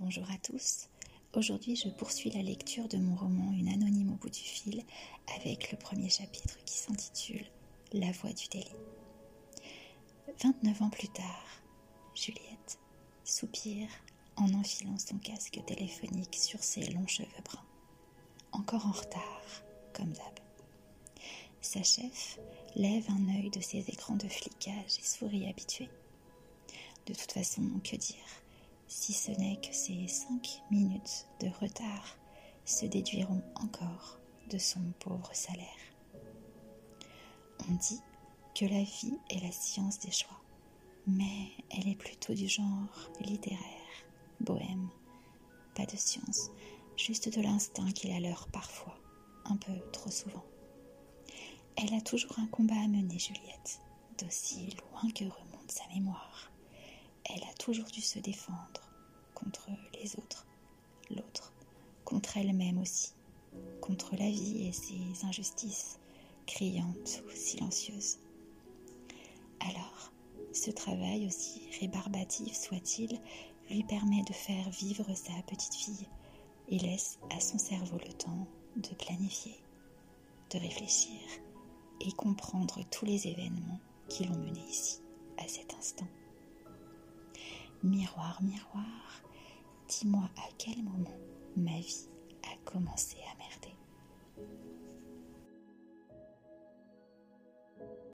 Bonjour à tous. Aujourd'hui, je poursuis la lecture de mon roman Une anonyme au bout du fil avec le premier chapitre qui s'intitule La voix du délit. 29 ans plus tard, Juliette soupire en enfilant son casque téléphonique sur ses longs cheveux bruns. Encore en retard, comme d'hab. Sa chef lève un œil de ses écrans de flicage et sourit habitué. De toute façon, que dire? Si ce n'est que ces cinq minutes de retard se déduiront encore de son pauvre salaire. On dit que la vie est la science des choix, mais elle est plutôt du genre littéraire, bohème, pas de science, juste de l'instinct qu'il a l'heure parfois, un peu trop souvent. Elle a toujours un combat à mener, Juliette, d'aussi loin que remonte sa mémoire. Elle a toujours dû se défendre contre les autres, l'autre, contre elle-même aussi, contre la vie et ses injustices, criantes ou silencieuses. Alors, ce travail, aussi rébarbatif soit-il, lui permet de faire vivre sa petite fille et laisse à son cerveau le temps de planifier, de réfléchir et comprendre tous les événements qui l'ont mené ici, à cet instant. Miroir, miroir, dis-moi à quel moment ma vie a commencé à